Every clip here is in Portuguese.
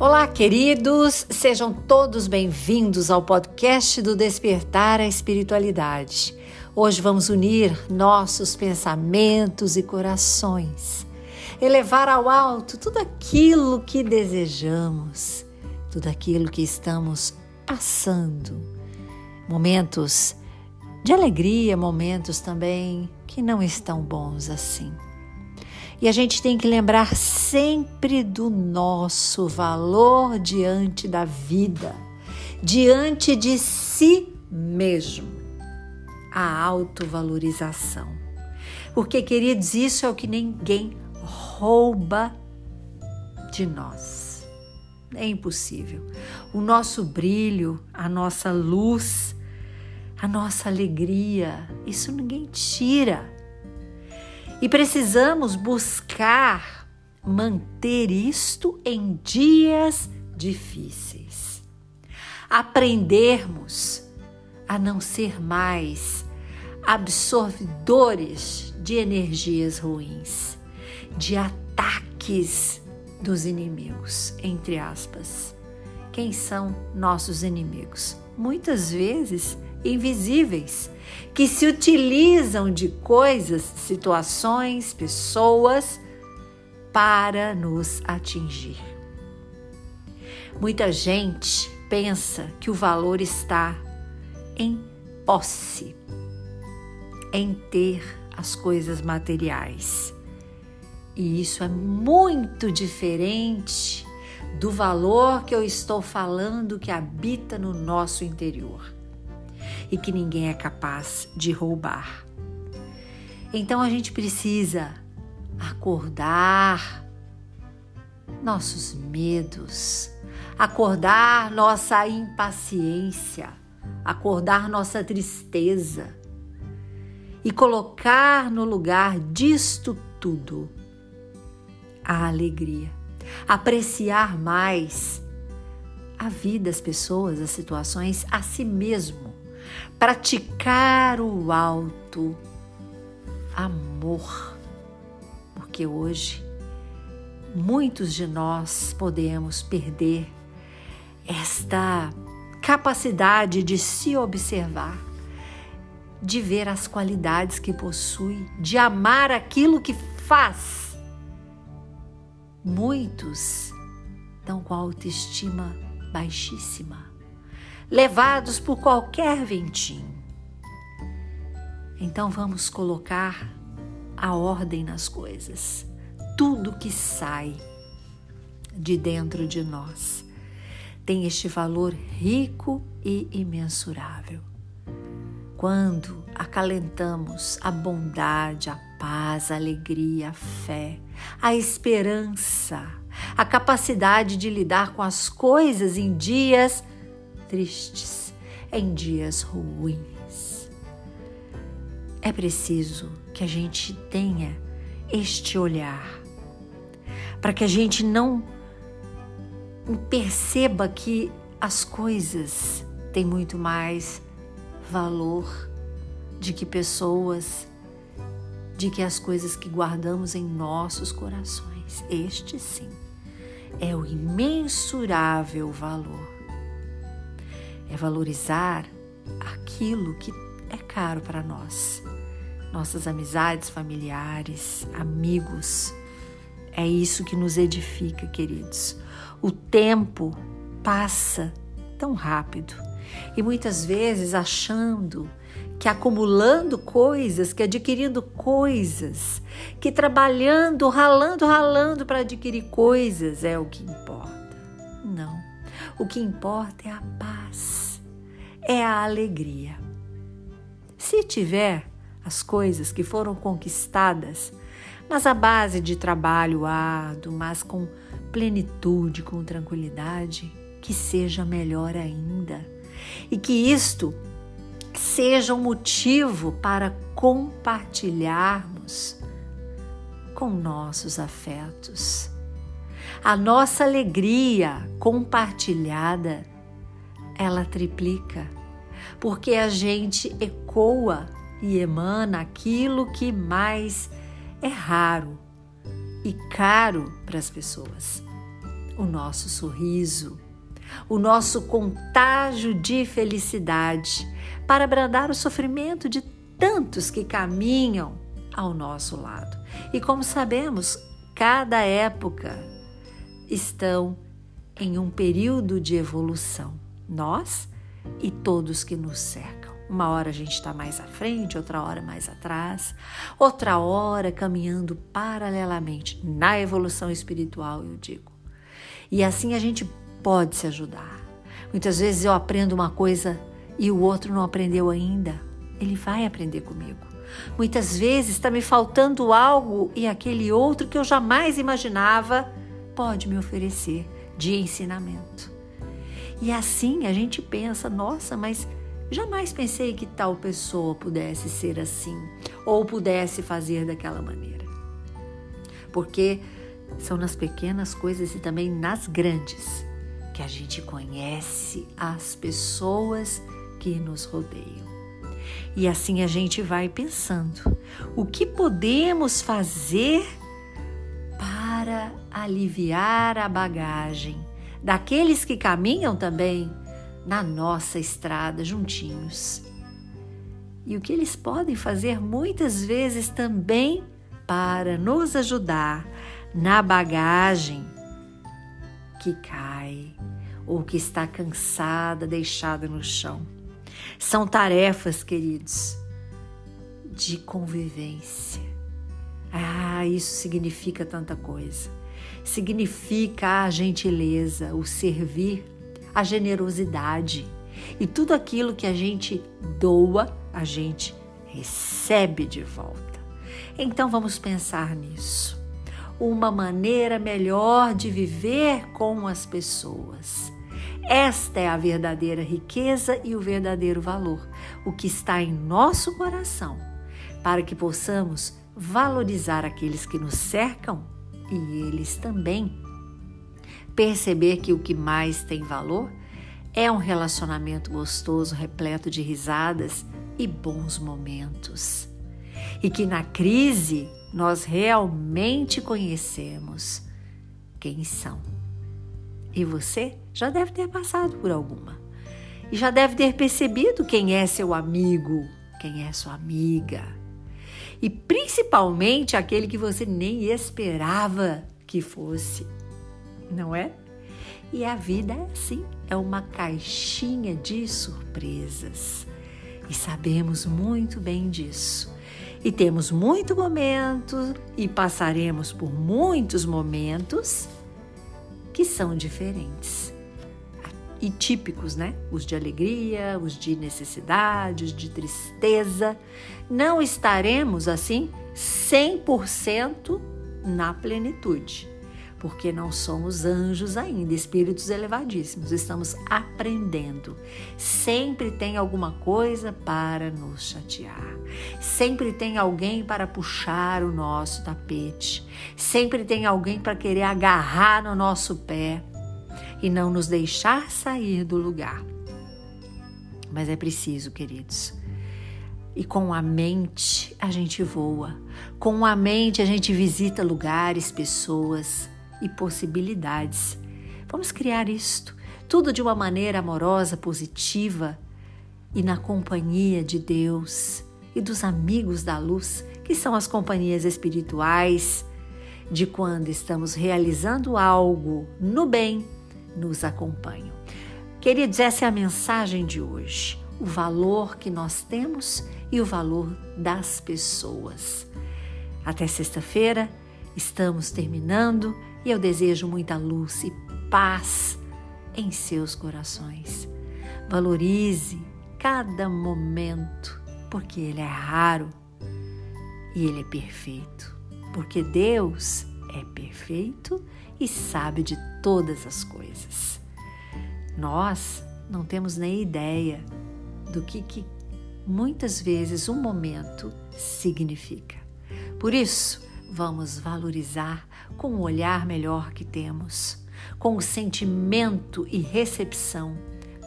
Olá, queridos, sejam todos bem-vindos ao podcast do Despertar a Espiritualidade. Hoje vamos unir nossos pensamentos e corações, elevar ao alto tudo aquilo que desejamos, tudo aquilo que estamos passando. Momentos de alegria, momentos também que não estão bons assim. E a gente tem que lembrar sempre do nosso valor diante da vida, diante de si mesmo. A autovalorização. Porque, queridos, isso é o que ninguém rouba de nós. É impossível. O nosso brilho, a nossa luz, a nossa alegria, isso ninguém tira e precisamos buscar manter isto em dias difíceis. Aprendermos a não ser mais absorvedores de energias ruins, de ataques dos inimigos, entre aspas. Quem são nossos inimigos? Muitas vezes invisíveis, que se utilizam de coisas, situações, pessoas para nos atingir. Muita gente pensa que o valor está em posse, em ter as coisas materiais. E isso é muito diferente do valor que eu estou falando que habita no nosso interior e que ninguém é capaz de roubar. Então a gente precisa acordar nossos medos, acordar nossa impaciência, acordar nossa tristeza e colocar no lugar disto tudo a alegria, apreciar mais a vida, as pessoas, as situações, a si mesmo praticar o alto amor, porque hoje muitos de nós podemos perder esta capacidade de se observar, de ver as qualidades que possui, de amar aquilo que faz. Muitos estão com a autoestima baixíssima levados por qualquer ventinho. Então vamos colocar a ordem nas coisas. Tudo que sai de dentro de nós tem este valor rico e imensurável. Quando acalentamos a bondade, a paz, a alegria, a fé, a esperança, a capacidade de lidar com as coisas em dias tristes, em dias ruins. É preciso que a gente tenha este olhar para que a gente não perceba que as coisas têm muito mais valor de que pessoas, de que as coisas que guardamos em nossos corações. Este sim é o imensurável valor é valorizar aquilo que é caro para nós. Nossas amizades familiares, amigos. É isso que nos edifica, queridos. O tempo passa tão rápido e muitas vezes achando que acumulando coisas, que adquirindo coisas, que trabalhando, ralando, ralando para adquirir coisas é o que importa. Não. O que importa é a paz, é a alegria. Se tiver as coisas que foram conquistadas, mas a base de trabalho árduo, mas com plenitude, com tranquilidade, que seja melhor ainda. E que isto seja um motivo para compartilharmos com nossos afetos a nossa alegria compartilhada, ela triplica, porque a gente ecoa e emana aquilo que mais é raro e caro para as pessoas. o nosso sorriso, o nosso contágio de felicidade para abrandar o sofrimento de tantos que caminham ao nosso lado. E como sabemos, cada época estão em um período de evolução, nós e todos que nos cercam. Uma hora a gente está mais à frente, outra hora mais atrás, outra hora caminhando paralelamente na evolução espiritual, eu digo. E assim a gente pode se ajudar. Muitas vezes eu aprendo uma coisa e o outro não aprendeu ainda. Ele vai aprender comigo. Muitas vezes está me faltando algo e aquele outro que eu jamais imaginava pode me oferecer de ensinamento. E assim a gente pensa, nossa, mas jamais pensei que tal pessoa pudesse ser assim ou pudesse fazer daquela maneira. Porque são nas pequenas coisas e também nas grandes que a gente conhece as pessoas que nos rodeiam. E assim a gente vai pensando: o que podemos fazer para aliviar a bagagem daqueles que caminham também na nossa estrada juntinhos? E o que eles podem fazer muitas vezes também para nos ajudar na bagagem que cai ou que está cansada, deixada no chão. São tarefas, queridos, de convivência. Ah, isso significa tanta coisa. Significa a gentileza, o servir, a generosidade. E tudo aquilo que a gente doa, a gente recebe de volta. Então vamos pensar nisso. Uma maneira melhor de viver com as pessoas esta é a verdadeira riqueza e o verdadeiro valor, o que está em nosso coração, para que possamos valorizar aqueles que nos cercam e eles também. Perceber que o que mais tem valor é um relacionamento gostoso, repleto de risadas e bons momentos. E que na crise nós realmente conhecemos quem são. E você já deve ter passado por alguma. E já deve ter percebido quem é seu amigo, quem é sua amiga. E principalmente aquele que você nem esperava que fosse. Não é? E a vida é assim, é uma caixinha de surpresas. E sabemos muito bem disso. E temos muito momento e passaremos por muitos momentos que são diferentes e típicos, né? Os de alegria, os de necessidade, os de tristeza. Não estaremos assim 100% na plenitude, porque não somos anjos ainda, espíritos elevadíssimos, estamos aprendendo. Sempre tem alguma coisa para nos chatear, sempre tem alguém para puxar o nosso tapete, sempre tem alguém para querer agarrar no nosso pé e não nos deixar sair do lugar. Mas é preciso, queridos. E com a mente a gente voa, com a mente a gente visita lugares, pessoas e possibilidades. Vamos criar isto, tudo de uma maneira amorosa, positiva e na companhia de Deus e dos amigos da luz, que são as companhias espirituais, de quando estamos realizando algo no bem nos acompanham. Queridos, essa é a mensagem de hoje. O valor que nós temos e o valor das pessoas. Até sexta-feira, estamos terminando e eu desejo muita luz e paz em seus corações. Valorize cada momento, porque ele é raro e ele é perfeito. Porque Deus é perfeito e sabe de todas as coisas. Nós não temos nem ideia do que, que muitas vezes um momento significa. Por isso, vamos valorizar com o olhar melhor que temos, com o sentimento e recepção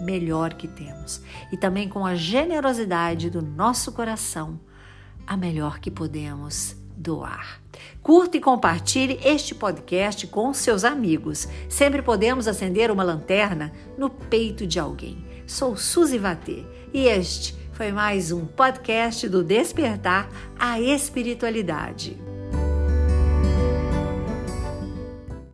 melhor que temos e também com a generosidade do nosso coração, a melhor que podemos doar. Curta e compartilhe este podcast com seus amigos. Sempre podemos acender uma lanterna no peito de alguém. Sou Suzy Vatê e este foi mais um podcast do Despertar a Espiritualidade.